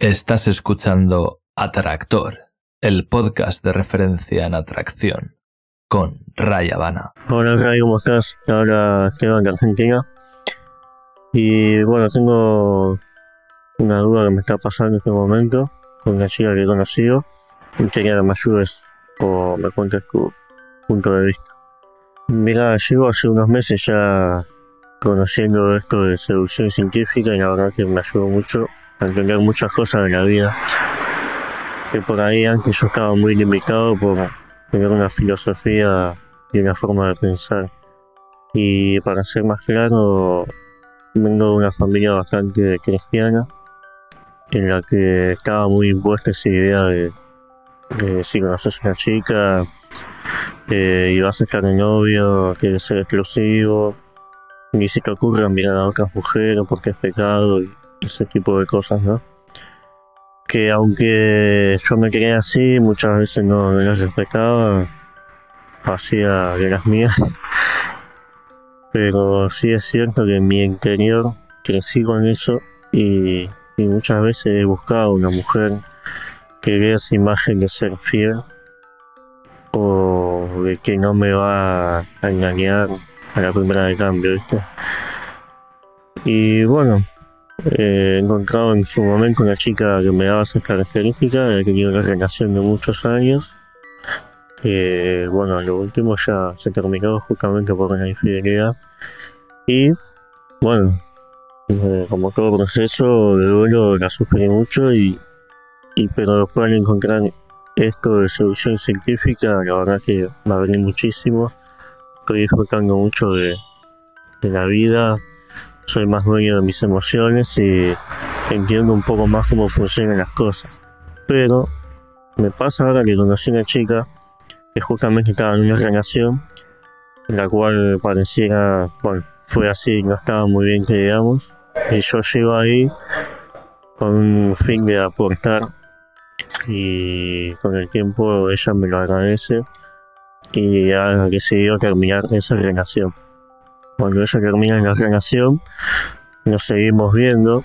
Estás escuchando Atractor, el podcast de referencia en atracción, con Ray Habana. Hola Ray, ¿cómo estás? Ahora Esteban de Argentina. Y bueno, tengo una duda que me está pasando en este momento con una chica que he conocido y que me ayudes o me cuentes tu punto de vista. Mira, llevo hace unos meses ya conociendo esto de seducción científica y la verdad que me ayudó mucho a entender muchas cosas de la vida. Que por ahí antes yo estaba muy limitado por tener una filosofía y una forma de pensar. Y para ser más claro, vengo de una familia bastante cristiana, en la que estaba muy impuesta esa idea de, si conoces a una chica eh, y vas a estar de novio, quieres ser exclusivo, ni si te ocurre mirar a otras mujeres porque es pecado y ese tipo de cosas, ¿no? Que aunque yo me creía así, muchas veces no, las respetaba, hacía de las mías. Pero sí es cierto que en mi interior crecí con eso y, muchas veces he buscado una mujer que vea esa imagen de ser fiel o de que no me va a engañar a la primera de cambio, ¿viste? Y bueno, he encontrado en su momento una chica que me daba esas características, he tenido una relación de muchos años, que bueno, lo último ya se terminó justamente por una infidelidad. Y bueno, eh, como todo proceso de duelo la sufrí mucho y, pero después de encontrar esto de solución científica, la verdad que me abrí muchísimo estoy disfrutando mucho de, la vida, soy más dueño de mis emociones y entiendo un poco más cómo funcionan las cosas. Pero me pasa ahora que conocí una chica que justamente estaba en una relación, en la cual pareciera, bueno, fue así, no estaba muy bien que digamos, y yo llego ahí con un fin de aportar y con el tiempo ella me lo agradece y ha decidido terminar esa relación. Cuando ella termina la relación, nos seguimos viendo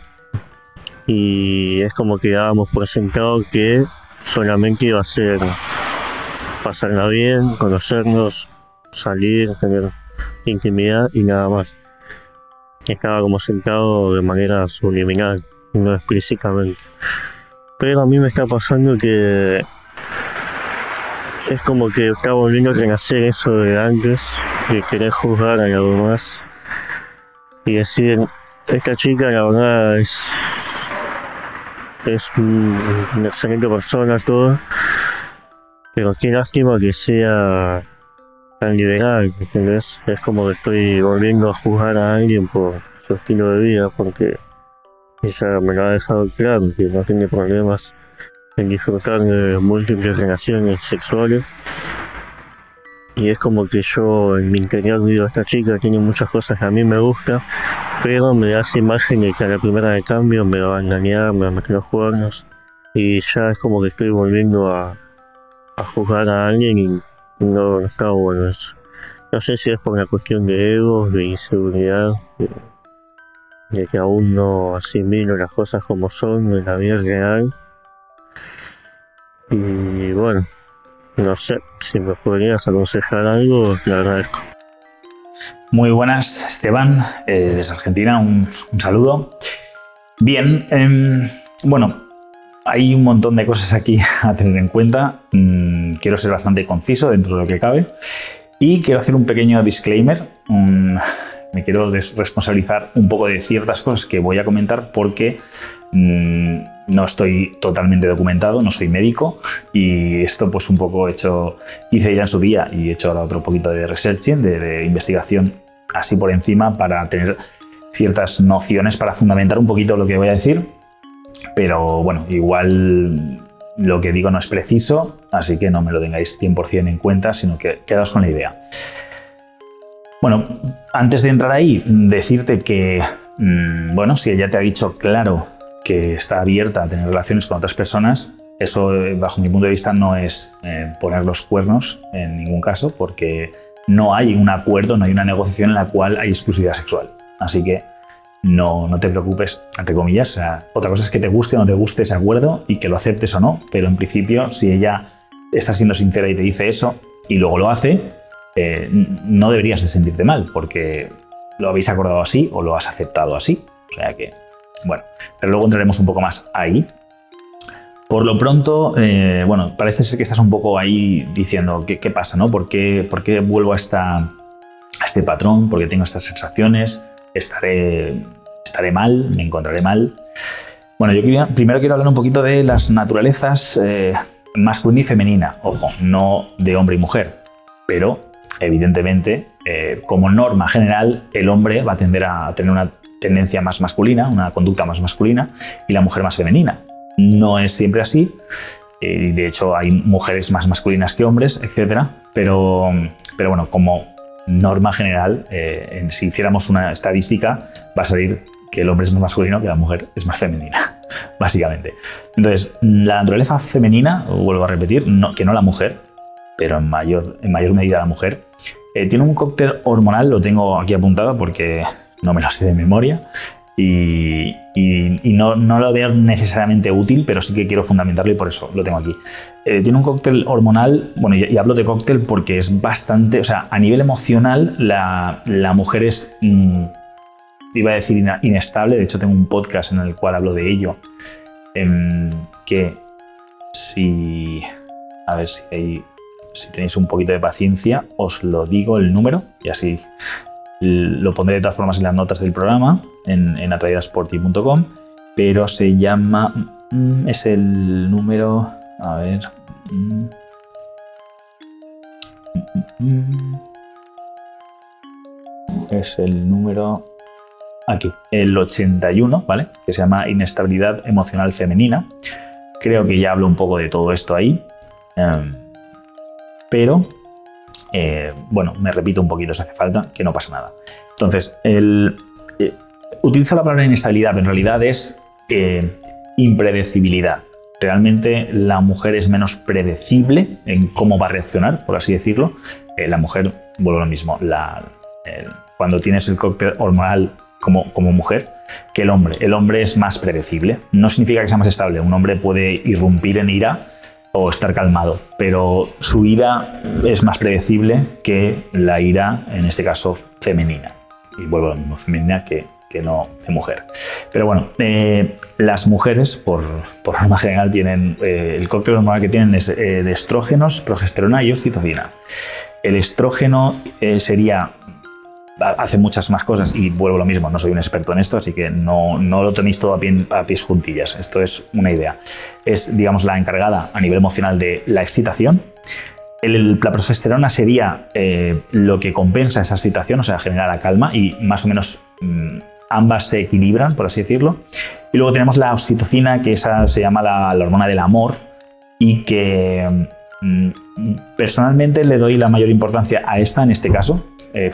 y es como que dábamos por sentado que solamente iba a ser pasarla bien, conocernos, salir, tener intimidad y nada más. Estaba como sentado de manera subliminal, no explícitamente. Pero a mí me está pasando que es como que está volviendo a renacer eso de antes, de querer juzgar a los demás y decir, esta chica la verdad es, es una excelente persona, todo, pero qué lástima que sea tan liberal, ¿entendés? Es como que estoy volviendo a juzgar a alguien por su estilo de vida, porque ella me lo ha dejado claro, que no tiene problemas en disfrutar de múltiples relaciones sexuales. Y es como que yo en mi interior digo, esta chica tiene muchas cosas que a mí me gusta, pero me da esa imagen de que a la primera de cambio me va a engañar, me va a meter los cuernos. Y ya es como que estoy volviendo a, a juzgar a alguien y no, está bueno. No sé si es por una cuestión de ego, de inseguridad, de, de que aún no asimilo las cosas como son en la vida real y bueno, no sé, si me podrías aconsejar algo, te agradezco. Muy buenas, Esteban, eh, desde Argentina, un, saludo. Bien, em, bueno, hay un montón de cosas aquí a tener en cuenta. Mm, quiero ser bastante conciso dentro de lo que cabe. Y quiero hacer un pequeño disclaimer. me quiero responsabilizar un poco de ciertas cosas que voy a comentar porque mm, no estoy totalmente documentado, no soy médico y esto pues un poco hecho, hice ya en su día y he hecho ahora otro poquito de researching, de, investigación así por encima para tener ciertas nociones para fundamentar un poquito lo que voy a decir, pero bueno, igual lo que digo no es preciso, así que no me lo tengáis 100% en cuenta, sino que quedaos con la idea. Bueno, antes de entrar ahí, decirte que, mm, bueno, si ella te ha dicho claro que está abierta a tener relaciones con otras personas, eso eh, bajo mi punto de vista no es eh, poner los cuernos en ningún caso, porque no hay un acuerdo, no hay una negociación en la cual hay exclusividad sexual. Así que no, no te preocupes, entre comillas. Otra cosa es que te guste o no te guste ese acuerdo y que lo aceptes o no, pero en principio, si ella está siendo sincera y te dice eso y luego lo hace, eh, no deberías de sentirte mal, porque lo habéis acordado así o lo has aceptado así. O sea que, bueno, pero luego entraremos un poco más ahí. Por lo pronto, eh, bueno, parece ser que estás un poco ahí diciendo qué, qué pasa, ¿no? ¿Por qué, ¿Por qué vuelvo a, este patrón? ¿Por qué tengo estas sensaciones? ¿Estaré, estaré mal? ¿Me encontraré mal? Bueno, yo primero quiero hablar un poquito de las naturalezas eh, masculina y femenina. Ojo, no de hombre y mujer, pero evidentemente, eh, como norma general, el hombre va a tender a tener una tendencia más masculina, una conducta más masculina, y la mujer más femenina. No es siempre así, eh, de hecho hay mujeres más masculinas que hombres, etc. Pero, pero bueno, como norma general, eh, si hiciéramos una estadística, va a salir que el hombre es más masculino que la mujer es más femenina, básicamente. Entonces, la naturaleza femenina, vuelvo a repetir, que no la mujer, pero en mayor, en mayor medida la mujer, eh, tiene un cóctel hormonal, lo tengo aquí apuntado porque no me lo sé de memoria, y, no, lo veo necesariamente útil, pero sí que quiero fundamentarlo y por eso lo tengo aquí. Eh, tiene un cóctel hormonal, bueno, y, hablo de cóctel porque es bastante, o sea, a nivel emocional la, mujer es, mm, iba a decir inestable, de hecho tengo un podcast en el cual hablo de ello, em, que si, a ver si hay si tenéis un poquito de paciencia, os lo digo el número y así lo pondré de todas formas en las notas del programa en, en atraidasporty.com, pero se llama, mm, es el número, a ver, mm, mm, es el número aquí, el 81, ¿vale? Que se llama Inestabilidad Emocional Femenina. Creo que ya hablo un poco de todo esto ahí. Em, pero eh, bueno, me repito un poquito si hace falta, que no pasa nada. Entonces, el, eh, utilizo la palabra inestabilidad, pero en realidad es eh, impredecibilidad. Realmente la mujer es menos predecible en cómo va a reaccionar, por así decirlo. la mujer, vuelvo a lo mismo, cuando tienes el cóctel hormonal como, mujer que el hombre. El hombre es más predecible. No significa que sea más estable. Un hombre puede irrumpir en ira o estar calmado, pero su ira es más predecible que la ira, en este caso, femenina. Y vuelvo a lo mismo, femenina que, que no de mujer. Pero bueno, eh, las mujeres, por, por norma general, tienen eh, el cóctel hormonal que tienen es eh, de estrógenos, progesterona y oxitocina. El estrógeno sería hace muchas más cosas y vuelvo lo mismo, no soy un experto en esto, así que no, no lo tenéis todo a, pies juntillas. Esto es una idea. Es, digamos, la encargada a nivel emocional de la excitación. El, la progesterona sería eh, lo que compensa esa excitación, o sea, genera la calma y más o menos mm, ambas se equilibran, por así decirlo. Y luego tenemos la oxitocina, que esa se llama la, hormona del amor y que mm, personalmente le doy la mayor importancia a esta en este caso. Eh,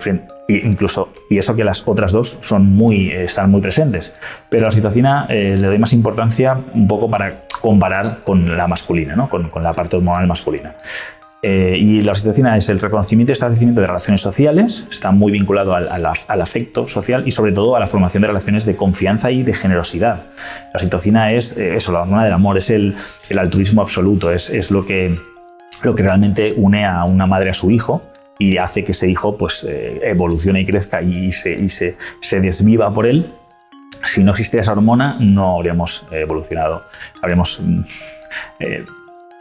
incluso, y eso que las otras dos son muy, eh, están muy presentes. Pero a la oxitocina eh, le doy más importancia un poco para comparar con la masculina, ¿no? con, con, la parte hormonal masculina. Eh, y la oxitocina es el reconocimiento y establecimiento de relaciones sociales, está muy vinculado al, al, afecto social y sobre todo a la formación de relaciones de confianza y de generosidad. La oxitocina es eso, la hormona del amor, es el, el altruismo absoluto, es, es lo, que, lo que realmente une a una madre a su hijo y hace que ese hijo pues, eh, evolucione y crezca y, se, desviva por él. Si no existiera esa hormona, no habríamos evolucionado, habríamos, mm, eh,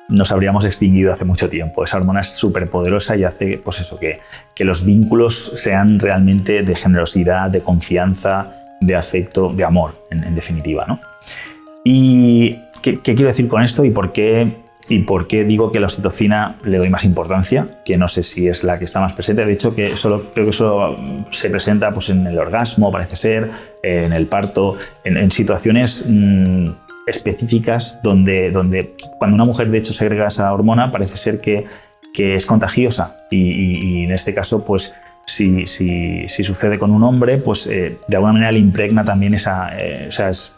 nos habríamos extinguido hace mucho tiempo. Esa hormona es súper poderosa y hace pues eso, que, los vínculos sean realmente de generosidad, de confianza, de afecto, de amor, en, definitiva. ¿no? ¿Y qué, quiero decir con esto y por qué ¿Y por qué digo que la oxitocina le doy más importancia? Que no sé si es la que está más presente. De hecho, que solo, creo que solo se presenta pues, en el orgasmo, parece ser, en el parto, en, situaciones mm, específicas donde, donde cuando una mujer de hecho segrega esa hormona parece ser que, es contagiosa. Y, en este caso, pues si, sucede con un hombre, pues eh, de alguna manera le impregna también esa, eh, o sea, es,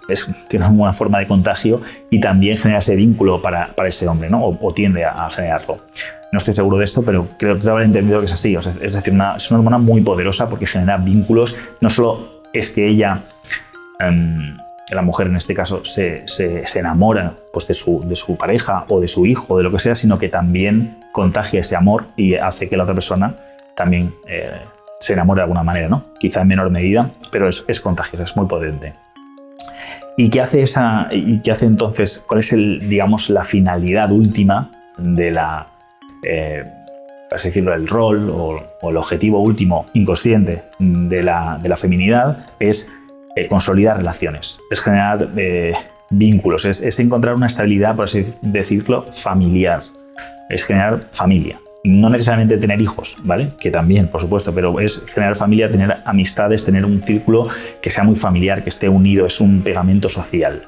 tiene una forma de contagio y también genera ese vínculo para, para ese hombre, ¿no? O, tiende a, generarlo. No estoy seguro de esto, pero creo que haber entendido que es así. es decir, es una hormona muy poderosa porque genera vínculos. No solo es que ella em, la mujer en este caso se, se, enamora pues, de, su, de, su, pareja o de su hijo, de lo que sea, sino que también contagia ese amor y hace que la otra persona también eh, se enamore de alguna manera, ¿no? Quizá en menor medida, pero es, es contagiosa, es muy potente. ¿Y qué hace esa y qué hace entonces? ¿Cuál es el, digamos, la finalidad última de la, eh, decirlo, el rol o, el objetivo último inconsciente de la, de la feminidad? Es eh, consolidar relaciones, es generar eh, vínculos, es, encontrar una estabilidad, por así decirlo, familiar, es generar familia. No necesariamente tener hijos, ¿vale? Que también, por supuesto, pero es generar familia, tener amistades, tener un círculo que sea muy familiar, que esté unido, es un pegamento social.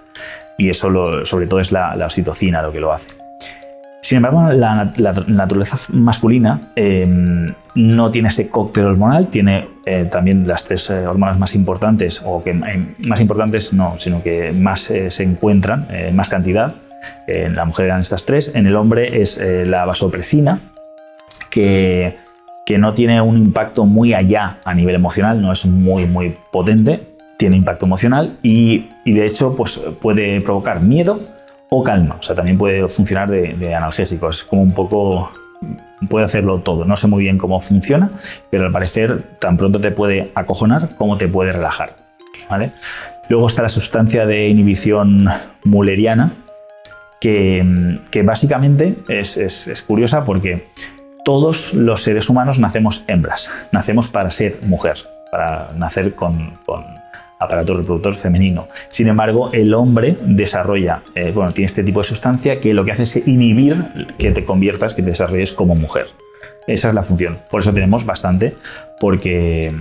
Y eso, sobre todo, es la, la oxitocina lo que lo hace. Sin embargo, la, naturaleza masculina eh, no tiene ese cóctel hormonal, tiene eh, también las tres eh, hormonas más importantes, o que más importantes no, sino que más se encuentran, en más cantidad. En la mujer eran estas tres. En el hombre es la vasopresina, que, no tiene un impacto muy allá a nivel emocional, no es muy, muy potente, tiene impacto emocional y, de hecho pues, puede provocar miedo o calma. O sea, también puede funcionar de, analgésico. Es como un poco puede hacerlo todo. No sé muy bien cómo funciona, pero al parecer tan pronto te puede acojonar como te puede relajar. ¿vale? Luego está la sustancia de inhibición mulleriana, que, básicamente es, curiosa porque todos los seres humanos nacemos hembras, nacemos para ser mujer, para nacer con aparato reproductor femenino. Sin embargo, el hombre desarrolla, eh, bueno, tiene este tipo de sustancia que lo que hace es inhibir que te conviertas, que te desarrolles como mujer. Esa es la función. Por eso tenemos bastante, porque,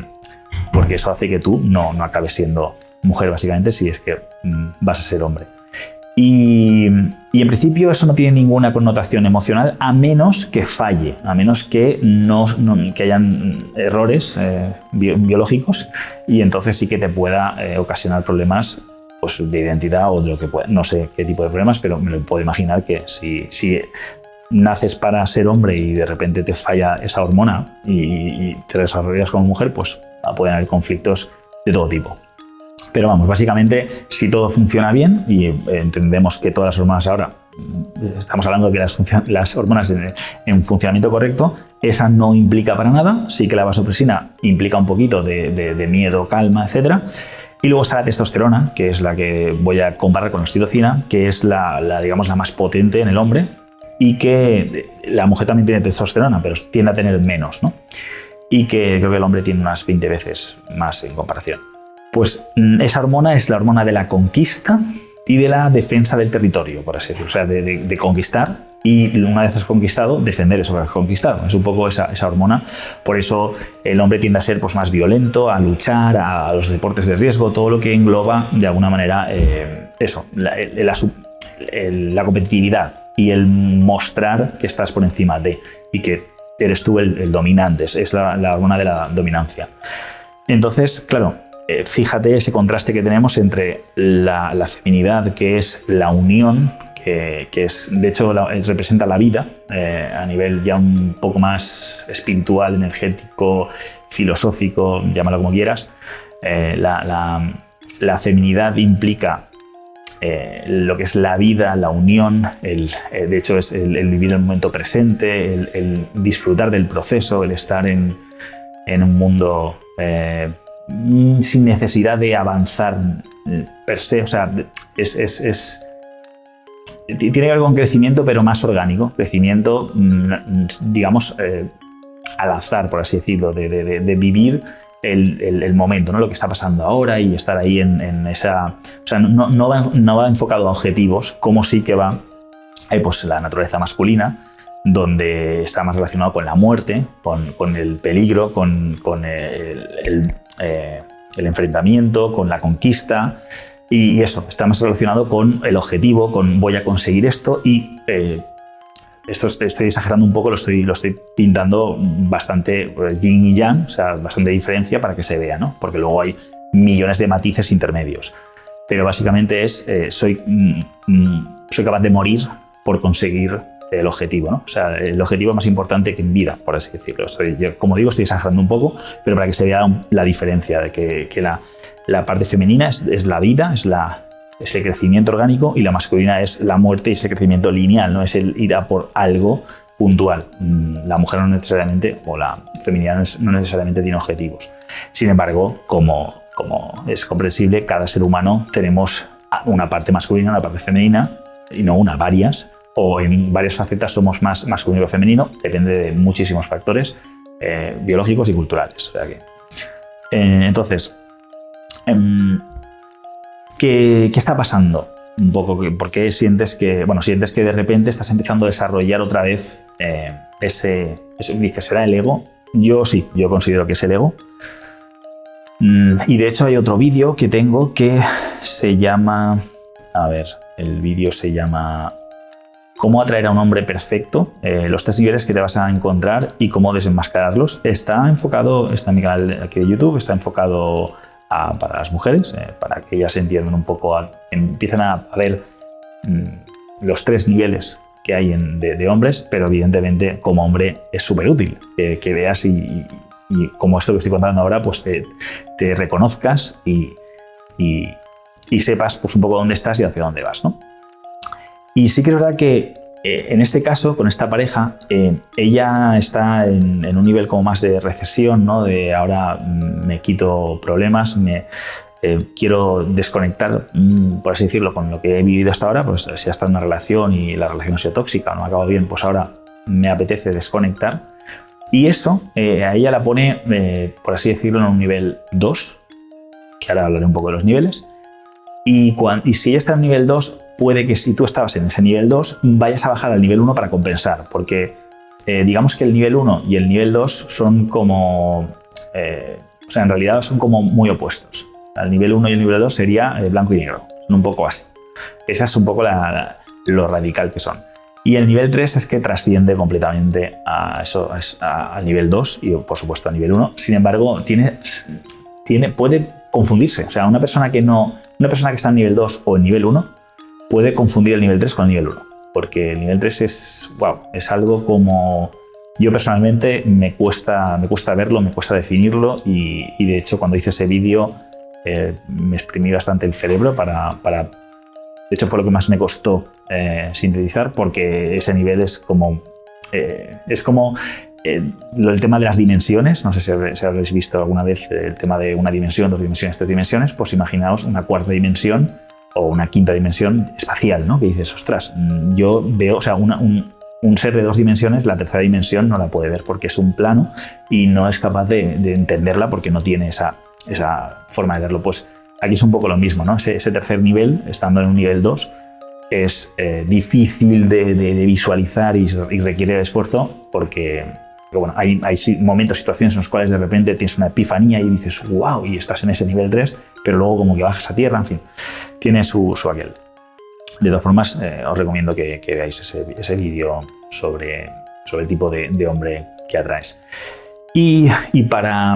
porque eso hace que tú no, no acabes siendo mujer, básicamente, si es que mm, vas a ser hombre. Y, en principio eso no tiene ninguna connotación emocional a menos que falle, a menos que, no, hayan errores eh, biológicos y entonces sí que te pueda eh, ocasionar problemas pues, de identidad o de lo que pueda. No sé qué tipo de problemas, pero me lo puedo imaginar que si, si naces para ser hombre y de repente te falla esa hormona y, y te desarrollas como mujer, pues pueden haber conflictos de todo tipo. Pero vamos, básicamente, si todo funciona bien y eh, entendemos que todas las hormonas ahora, estamos hablando de que las, hormonas en, funcionamiento correcto, esa no implica para nada, sí que la vasopresina implica un poquito de, miedo, calma, etc. Y luego está la testosterona, que es la que voy a comparar con la oxitocina, que es la, digamos, la más potente en el hombre y que la mujer también tiene testosterona, pero tiende a tener menos, ¿no? Y que creo que el hombre tiene unas 20 veces más en comparación. Pues mm, esa hormona es la hormona de la conquista y de la defensa del territorio, por así decirlo. O sea, de, conquistar y una vez has conquistado, defender eso que has conquistado. Es un poco esa, hormona. Por eso el hombre tiende a ser pues, más violento, a luchar, a, los deportes de riesgo, todo lo que engloba de alguna manera eh, eso, la, competitividad y el mostrar que estás por encima de y que eres tú el, dominante. Es la hormona de la dominancia. Entonces, claro, eh, fíjate ese contraste que tenemos entre la, feminidad, que es la unión, que, es, de hecho, representa la vida eh, a nivel ya un poco más espiritual, energético, filosófico, llámalo como quieras. Eh, la, feminidad implica lo que es la vida, la unión, de hecho es el, vivir el momento presente, el, disfrutar del proceso, el estar en, un mundo sin necesidad de avanzar eh, per se. O sea, es, es, tiene que ver con crecimiento, pero más orgánico. Crecimiento, mm, digamos, eh, al azar, por así decirlo, de, vivir el, momento, ¿no? lo que está pasando ahora y estar ahí en, esa... O sea, no, va, enfocado a objetivos, como sí que va pues, la naturaleza masculina, donde está más relacionado con la muerte, con, el peligro, con, el, eh, el enfrentamiento, con la conquista. Y eso, está más relacionado con el objetivo, con voy a conseguir esto y eh, esto estoy exagerando un poco, lo estoy, lo estoy pintando bastante eh, yin y yang, o sea, bastante diferencia para que se vea, ¿no? Porque luego hay millones de matices intermedios. Pero básicamente es, soy, mm, mm, soy capaz de morir por conseguir el objetivo, ¿no? O sea, el objetivo más importante que en vida, por así decirlo. como digo, estoy exagerando un poco, pero para que se vea la diferencia de que, la, parte femenina es, la vida, es el crecimiento orgánico y la masculina es la muerte y es el crecimiento lineal, no es el ir a por algo puntual. Mm, la mujer no necesariamente, o la feminidad no necesariamente tiene objetivos. Sin embargo, como, como es comprensible, cada ser humano tenemos una parte masculina, una parte femenina, y no una, varias, o en varias facetas somos más masculino o femenino, depende de muchísimos factores eh, biológicos y culturales. Eh, entonces, em, ¿qué, ¿qué, está pasando? Un poco, ¿por qué sientes que, bueno, sientes que de repente estás empezando a desarrollar otra vez eh, ese, ese, dices, ¿será el ego? Yo sí, yo considero que es el ego. Mm, y de hecho hay otro vídeo que tengo que se llama, a ver, el vídeo se llama cómo atraer a un hombre perfecto, eh, los tres niveles que te vas a encontrar y cómo desenmascararlos. Está enfocado, está mi canal aquí de YouTube, está enfocado para las mujeres, eh, para que ellas entiendan un poco, empiezan a, ver mm, los tres niveles que hay de, hombres, pero evidentemente como hombre es súper útil que, veas y, como esto que estoy contando ahora, pues te, reconozcas y, y, sepas pues, un poco dónde estás y hacia dónde vas. ¿no? Y sí que es verdad que eh, en este caso, con esta pareja, eh, ella está en, un nivel como más de recesión, ¿no? de ahora mm, me quito problemas, me, eh, quiero desconectar, mm, por así decirlo, con lo que he vivido hasta ahora, pues si ha estado en una relación y la relación ha sido tóxica, no ha acabado bien, pues ahora me apetece desconectar. Y eso a ella la pone, por así decirlo, en un nivel 2, que ahora hablaré un poco de los niveles. Y, y si ella está en nivel 2, puede que si tú estabas en ese nivel 2, vayas a bajar al nivel 1 para compensar, porque eh, digamos que el nivel 1 y el nivel 2 son como, eh, o sea, en realidad son como muy opuestos. El nivel 1 y el nivel 2 sería eh, blanco y negro, un poco así. Esa es un poco lo radical que son. Y el nivel 3 es que trasciende completamente a eso, al nivel 2 y por supuesto a nivel 1. Sin embargo, tiene, tiene, puede confundirse. O sea, una persona que no, una persona que está en nivel 2 o en nivel 1 puede confundir el nivel 3 con el nivel 1, porque el nivel 3 es, wow, es algo como... Yo personalmente me cuesta, me cuesta verlo, me cuesta definirlo y, de hecho cuando hice ese vídeo eh, me exprimí bastante el cerebro para, De hecho fue lo que más me costó eh, sintetizar porque ese nivel es como... Eh, es como el tema de las dimensiones, no sé si, si, habréis visto alguna vez el tema de una dimensión, dos dimensiones, tres dimensiones, pues imaginaos una cuarta dimensión o una quinta dimensión espacial, ¿no? Que dices, ostras, mm, yo veo, o sea, un, ser de dos dimensiones, la tercera dimensión no la puede ver porque es un plano y no es capaz de, entenderla porque no tiene esa, esa, forma de verlo. Pues aquí es un poco lo mismo, ¿no? Ese, tercer nivel, estando en un nivel 2, es eh, difícil de, visualizar y, requiere esfuerzo porque pero bueno, hay, hay, momentos, situaciones en los cuales de repente tienes una epifanía y dices, wow, y estás en ese nivel 3, pero luego como que bajas a tierra, en fin, tiene su, su aquel. De todas formas, eh, os recomiendo que, veáis ese, ese vídeo sobre, sobre el tipo de, hombre que atraes. Y, y, para,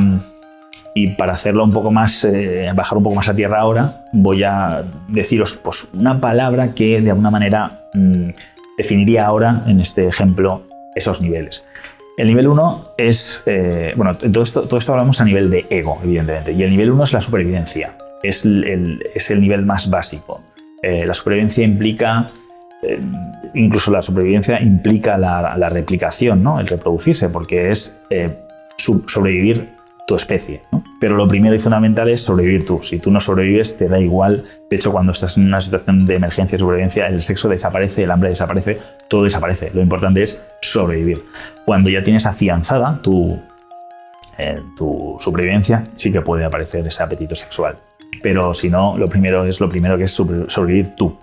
y para hacerlo un poco más, eh, bajar un poco más a tierra ahora, voy a deciros pues, una palabra que de alguna manera mm, definiría ahora, en este ejemplo, esos niveles. El nivel 1 es, eh, bueno, todo esto, todo esto hablamos a nivel de ego, evidentemente, y el nivel 1 es la supervivencia, es el, es el nivel más básico. Eh, la supervivencia implica, eh, incluso la supervivencia implica la, la, replicación, ¿no? el reproducirse, porque es sobrevivir tu especie. Pero lo primero y fundamental es sobrevivir tú. Si tú no sobrevives, te da igual. De hecho, cuando estás en una situación de emergencia y sobrevivencia, el sexo desaparece, el hambre desaparece, todo desaparece. Lo importante es sobrevivir. Cuando ya tienes afianzada tu, eh, tu supervivencia, sí que puede aparecer ese apetito sexual. Pero si no, lo primero es lo primero que es sobrevivir tú.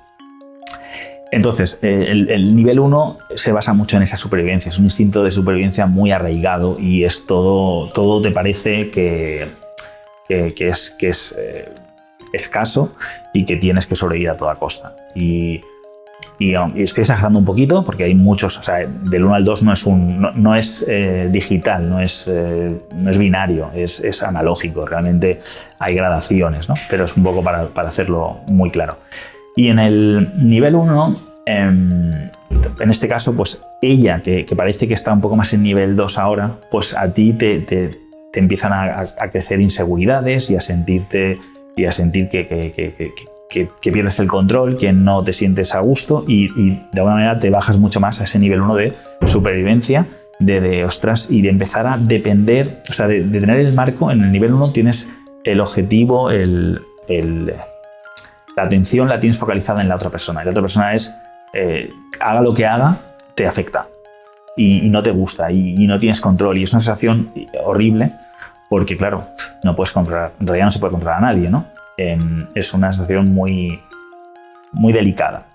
Entonces, eh, el, nivel 1 se basa mucho en esa supervivencia, es un instinto de supervivencia muy arraigado y es todo, todo te parece que, que, es, que es eh, escaso y que tienes que sobrevivir a toda costa. Y, y, estoy exagerando un poquito porque hay muchos, o sea, del 1 al 2 no es, un, no, es eh, digital, no es, no es binario, es, es, analógico, realmente hay gradaciones, ¿no? pero es un poco para, para hacerlo muy claro. Y en el nivel 1 em, en este caso, pues ella, que, parece que está un poco más en nivel 2 ahora, pues a ti te, te, empiezan a, crecer inseguridades y a sentirte y a sentir que, que, pierdes el control, que no te sientes a gusto y, y, de alguna manera te bajas mucho más a ese nivel 1 de supervivencia, de, de, ostras, y de empezar a depender, o sea, de, tener el marco, en el nivel 1 tienes el objetivo, el, la atención la tienes focalizada en la otra persona. Y la otra persona es, eh, haga lo que haga, te afecta. Y, no te gusta y, no tienes control. Y es una sensación horrible porque, claro, no puedes controlar, en realidad no se puede controlar a nadie, ¿no? Em, es una sensación muy, muy delicada.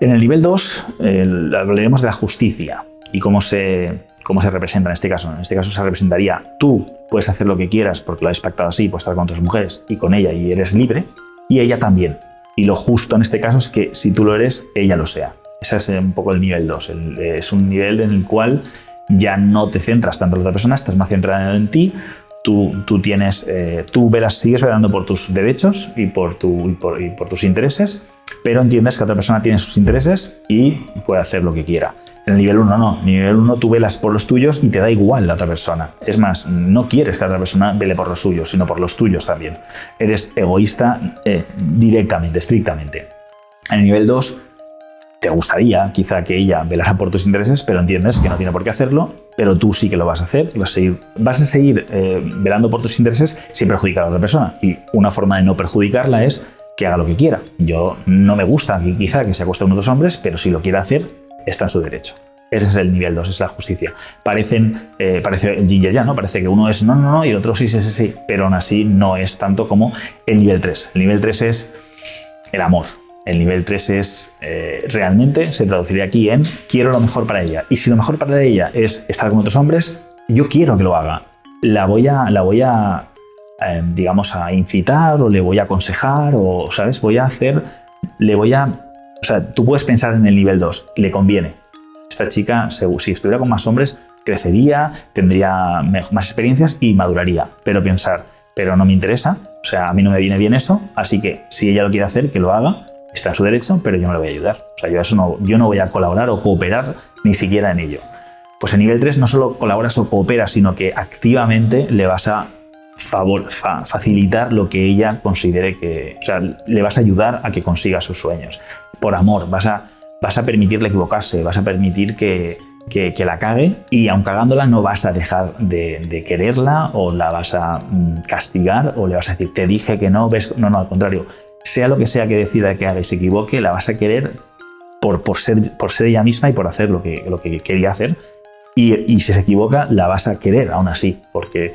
En el nivel 2 hablaremos de la justicia y cómo se, cómo se representa en este caso. En este caso se representaría tú puedes hacer lo que quieras porque lo has pactado así, puedes estar con otras mujeres y con ella y eres libre, y ella también. Y lo justo en este caso es que si tú lo eres, ella lo sea. Ese es un poco el nivel 2. Es un nivel en el cual ya no te centras tanto en la otra persona, estás más centrado en ti. Tú, tú tienes, eh, tú velas, sigues velando por tus derechos y por, tu, y por, tus intereses, pero entiendes que otra persona tiene sus intereses y puede hacer lo que quiera. En el nivel 1 no. En el nivel 1 tú velas por los tuyos y te da igual la otra persona. Es más, no quieres que la otra persona vele por los suyos, sino por los tuyos también. Eres egoísta eh, directamente, estrictamente. En el nivel 2 te gustaría quizá que ella velara por tus intereses, pero entiendes que no tiene por qué hacerlo, pero tú sí que lo vas a hacer y vas a seguir, vas a seguir velando por tus intereses sin perjudicar a otra persona. Y una forma de no perjudicarla es que haga lo que quiera. Yo no me gusta quizá que se acueste con otros hombres, pero si lo quiere hacer, está en su derecho. Ese es el nivel 2, es la justicia. Parecen, eh, parece el yin ya, ¿no? Parece que uno es no, no, no y el otro sí, sí, sí, sí, pero aún así no es tanto como el nivel 3. El nivel 3 es el amor. El nivel 3 es eh, realmente, se traduciría aquí en quiero lo mejor para ella. Y si lo mejor para ella es estar con otros hombres, yo quiero que lo haga. La voy a, la voy a eh, digamos, a incitar o le voy a aconsejar o, ¿sabes? Voy a hacer, le voy a o sea, tú puedes pensar en el nivel 2, le conviene. Esta chica, si estuviera con más hombres, crecería, tendría más experiencias y maduraría. Pero pensar, pero no me interesa, o sea, a mí no me viene bien eso, así que si ella lo quiere hacer, que lo haga, está en su derecho, pero yo no le voy a ayudar. O sea, yo, eso no, yo no voy a colaborar o cooperar ni siquiera en ello. Pues en nivel 3 no solo colaboras o cooperas, sino que activamente le vas a favor, facilitar lo que ella considere que, o sea, le vas a ayudar a que consiga sus sueños. Por amor, vas a, vas a permitirle equivocarse, vas a permitir que, que, la cague y aun cagándola no vas a dejar de, quererla o la vas a mm, castigar o le vas a decir, te dije que no, ves, no, no, al contrario, sea lo que sea que decida que haga y se equivoque, la vas a querer por, por, ser, por ser ella misma y por hacer lo que, lo que quería hacer. Y, y si se equivoca, la vas a querer aún así, porque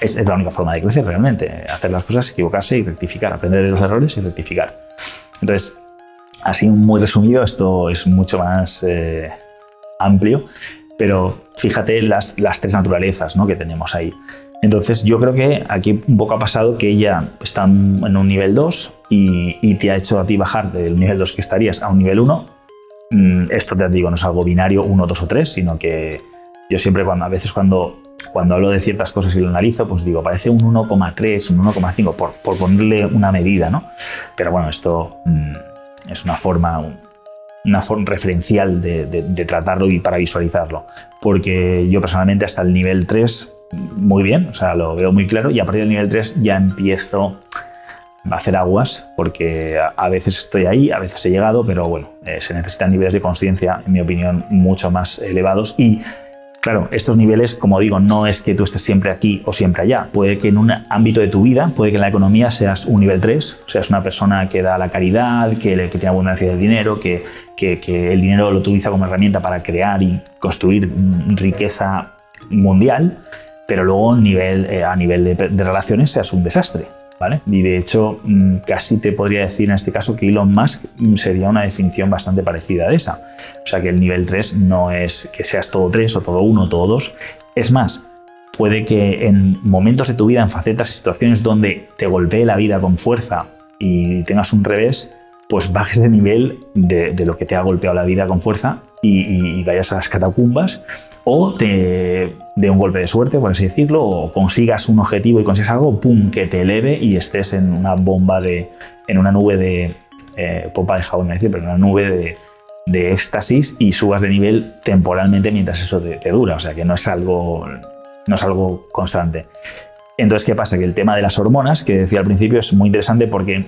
es, la única forma de crecer realmente. Hacer las cosas, equivocarse y rectificar, aprender de los errores y rectificar. Entonces, así muy resumido, esto es mucho más eh, amplio, pero fíjate las, las tres naturalezas ¿no? que tenemos ahí. Entonces yo creo que aquí un poco ha pasado que ella está en un nivel 2 y, y, te ha hecho a ti bajar del nivel 2 que estarías a un nivel 1. Mm, esto te digo, no es algo binario 1, 2 o 3, sino que yo siempre cuando a veces cuando cuando hablo de ciertas cosas y lo analizo, pues digo, parece un 1,3, un 1,5, por, por, ponerle una medida, ¿no? Pero bueno, esto mm, es una forma, una forma referencial de, de, tratarlo y para visualizarlo. Porque yo personalmente hasta el nivel 3, muy bien, o sea, lo veo muy claro, y a partir del nivel 3 ya empiezo a hacer aguas, porque a, veces estoy ahí, a veces he llegado, pero bueno, eh, se necesitan niveles de conciencia, en mi opinión, mucho más elevados y Claro, estos niveles, como digo, no es que tú estés siempre aquí o siempre allá. Puede que en un ámbito de tu vida, puede que en la economía seas un nivel 3, seas una persona que da la caridad, que, que tiene abundancia de dinero, que, que, el dinero lo utiliza como herramienta para crear y construir riqueza mundial, pero luego eh, a nivel de relaciones seas un desastre. Y de hecho, mm, casi te podría decir en este caso que Elon Musk mm, sería una definición bastante parecida a esa. O sea que el nivel 3 no es que seas todo 3 o todo 1 o todo 2. Es más, puede que en momentos de tu vida, en facetas y situaciones donde te golpee la vida con fuerza y tengas un revés, pues bajes de nivel de, lo que te ha golpeado la vida con fuerza y vayas a las catacumbas o te dé un golpe de suerte, por así decirlo, o consigas un objetivo y consigas algo, ¡pum!, que te eleve y estés en una bomba de, en una nube de, eh, popa de jabón, decir, pero una nube de, de, éxtasis y subas de nivel temporalmente mientras eso te, te, dura. O sea que no es algo, no es algo constante. Entonces, ¿qué pasa? Que el tema de las hormonas, que decía al principio, es muy interesante porque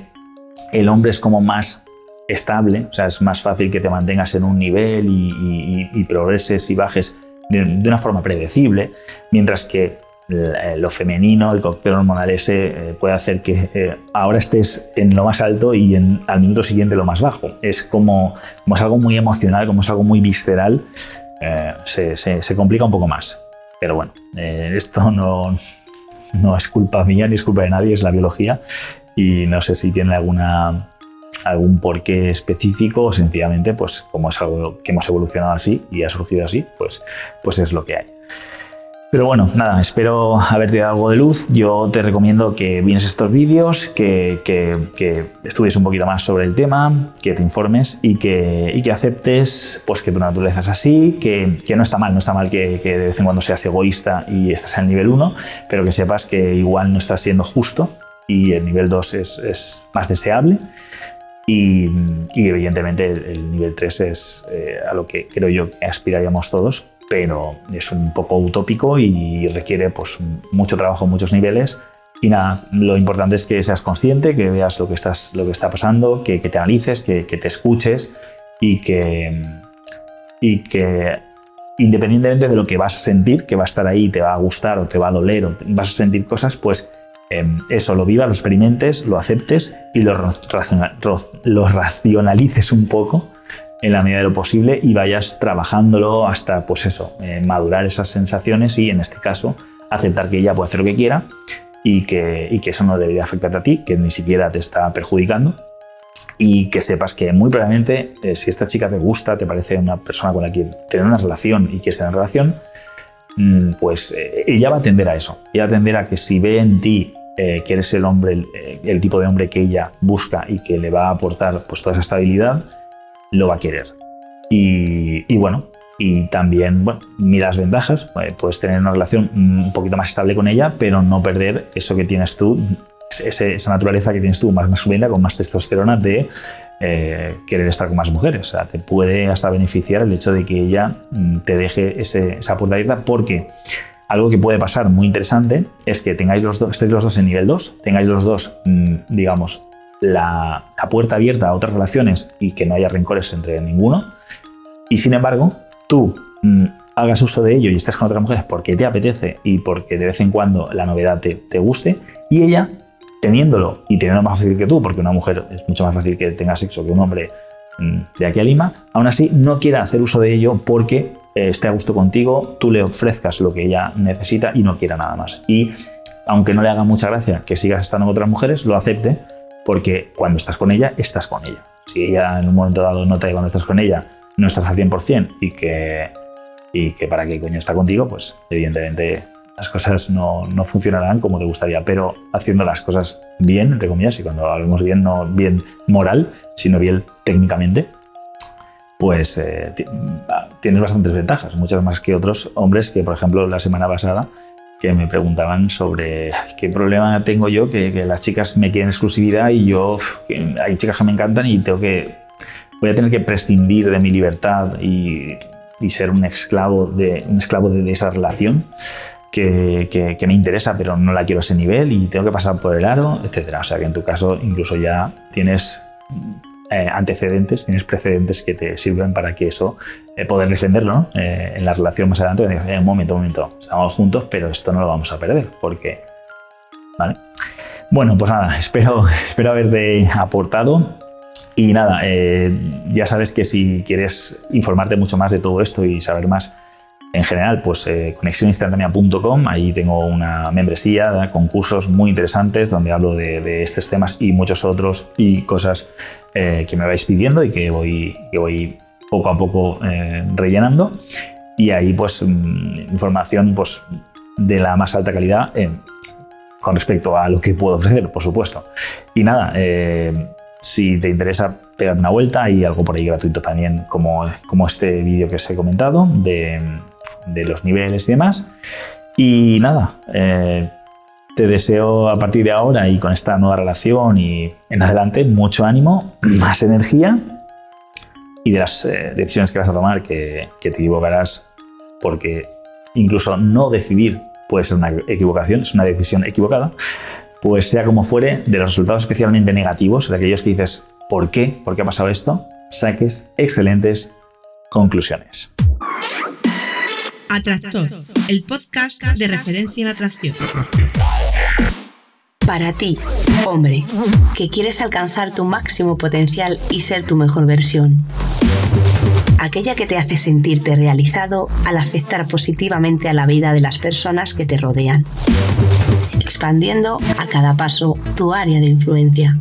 el hombre es como más estable, o sea, es más fácil que te mantengas en un nivel y, y, y progreses y bajes de, de, una forma predecible, mientras que eh, lo femenino, el cóctel hormonal ese, eh, puede hacer que eh, ahora estés en lo más alto y en, al minuto siguiente lo más bajo. Es como, como es algo muy emocional, como es algo muy visceral, eh, se, se, se, complica un poco más. Pero bueno, eh, esto no, no es culpa mía ni es culpa de nadie, es la biología y no sé si tiene alguna algún porqué específico o sencillamente pues como es algo que hemos evolucionado así y ha surgido así pues pues es lo que hay pero bueno, nada, espero haberte dado algo de luz. Yo te recomiendo que vienes estos vídeos, que, que, estudies un poquito más sobre el tema, que te informes y que, y que aceptes pues, que tu naturaleza es así, que, no está mal, no está mal que, de vez en cuando seas egoísta y estás en el nivel 1, pero que sepas que igual no estás siendo justo y el nivel 2 es, es más deseable. Y, y, evidentemente el, el nivel 3 es eh, a lo que creo yo que aspiraríamos todos, pero es un poco utópico y requiere pues, mucho trabajo en muchos niveles. Y nada, lo importante es que seas consciente, que veas lo que, estás, lo que está pasando, que, que te analices, que, que, te escuches y que, y que independientemente de lo que vas a sentir, que va a estar ahí, te va a gustar o te va a doler o vas a sentir cosas, pues eh, eso lo vivas, lo experimentes, lo aceptes y lo, racional, lo racionalices un poco en la medida de lo posible y vayas trabajándolo hasta, pues eso, eh, madurar esas sensaciones y en este caso aceptar que ella puede hacer lo que quiera y que, y que eso no debería afectarte a ti, que ni siquiera te está perjudicando y que sepas que muy probablemente eh, si esta chica te gusta, te parece una persona con la que tener una relación y quieres tener relación, mmm, pues eh, ella va a tender a eso. Ella va a a que si ve en ti eh, que eres el hombre, el, el, tipo de hombre que ella busca y que le va a aportar pues toda esa estabilidad, lo va a querer. Y, bueno, y también, bueno, mira las ventajas, eh, puedes tener una relación un poquito más estable con ella, pero no perder eso que tienes tú, ese, esa naturaleza que tienes tú más masculina, con más testosterona de eh, querer estar con más mujeres. O sea, te puede hasta beneficiar el hecho de que ella mm, te deje esa puerta abierta porque algo que puede pasar muy interesante es que tengáis los dos, estéis los dos en nivel 2, tengáis los dos, mm, digamos, la, la, puerta abierta a otras relaciones y que no haya rencores entre ninguno. Y sin embargo, tú mmm, hagas uso de ello y estés con otras mujeres porque te apetece y porque de vez en cuando la novedad te, te guste, y ella, teniéndolo y teniendo más fácil que tú, porque una mujer es mucho más fácil que tenga sexo que un hombre mmm, de aquí a Lima, aún así no quiera hacer uso de ello porque esté a gusto contigo, tú le ofrezcas lo que ella necesita y no quiera nada más. Y aunque no le haga mucha gracia que sigas estando con otras mujeres, lo acepte porque cuando estás con ella, estás con ella. Si ella en un momento dado nota que cuando estás con ella no estás al 100% y que, y que para qué coño está contigo, pues evidentemente las cosas no, no, funcionarán como te gustaría, pero haciendo las cosas bien, entre comillas, y cuando hablamos bien, no bien moral, sino bien técnicamente, pues eh, tienes bastantes ventajas, muchas más que otros hombres que, por ejemplo, la semana pasada que me preguntaban sobre qué problema tengo yo, que, que las chicas me quieren exclusividad y yo, hay chicas que me encantan y tengo que, voy a tener que prescindir de mi libertad y, ser un esclavo de, un esclavo de, esa relación. Que, que, que, me interesa, pero no la quiero a ese nivel y tengo que pasar por el aro, etcétera. O sea que en tu caso incluso ya tienes eh, antecedentes, tienes precedentes que te sirven para que eso, eh, poder defenderlo ¿no? eh, en la relación más adelante. Eh, un momento, un momento, estamos juntos, pero esto no lo vamos a perder, porque... ¿Vale? Bueno, pues nada, espero, espero haberte aportado. Y nada, ya sabes que si quieres informarte mucho más de todo esto y saber más en general, pues eh, conexioninstantánea.com, ahí tengo una membresía con cursos muy interesantes donde hablo de, estos temas y muchos otros y cosas eh, que me vais pidiendo y que voy, poco a poco eh, rellenando. Y ahí pues mmm, información pues, de la más alta calidad eh, con respecto a lo que puedo ofrecer, por supuesto. Y nada, si te interesa pegar una vuelta, hay algo por ahí gratuito también, como, como este vídeo que os he comentado, de, de, los niveles y demás. Y nada, eh, te deseo a partir de ahora y con esta nueva relación y en adelante mucho ánimo, más energía y de las eh, decisiones que vas a tomar que, que te equivocarás porque incluso no decidir puede ser una equivocación, es una decisión equivocada, pues sea como fuere, de los resultados especialmente negativos, de aquellos que dices, ¿por qué? ¿Por qué ha pasado esto? Saques excelentes conclusiones. Atractor, el podcast de referencia en atracción. Para ti, hombre, que quieres alcanzar tu máximo potencial y ser tu mejor versión. Aquella que te hace sentirte realizado al afectar positivamente a la vida de las personas que te rodean expandiendo a cada paso tu área de influencia.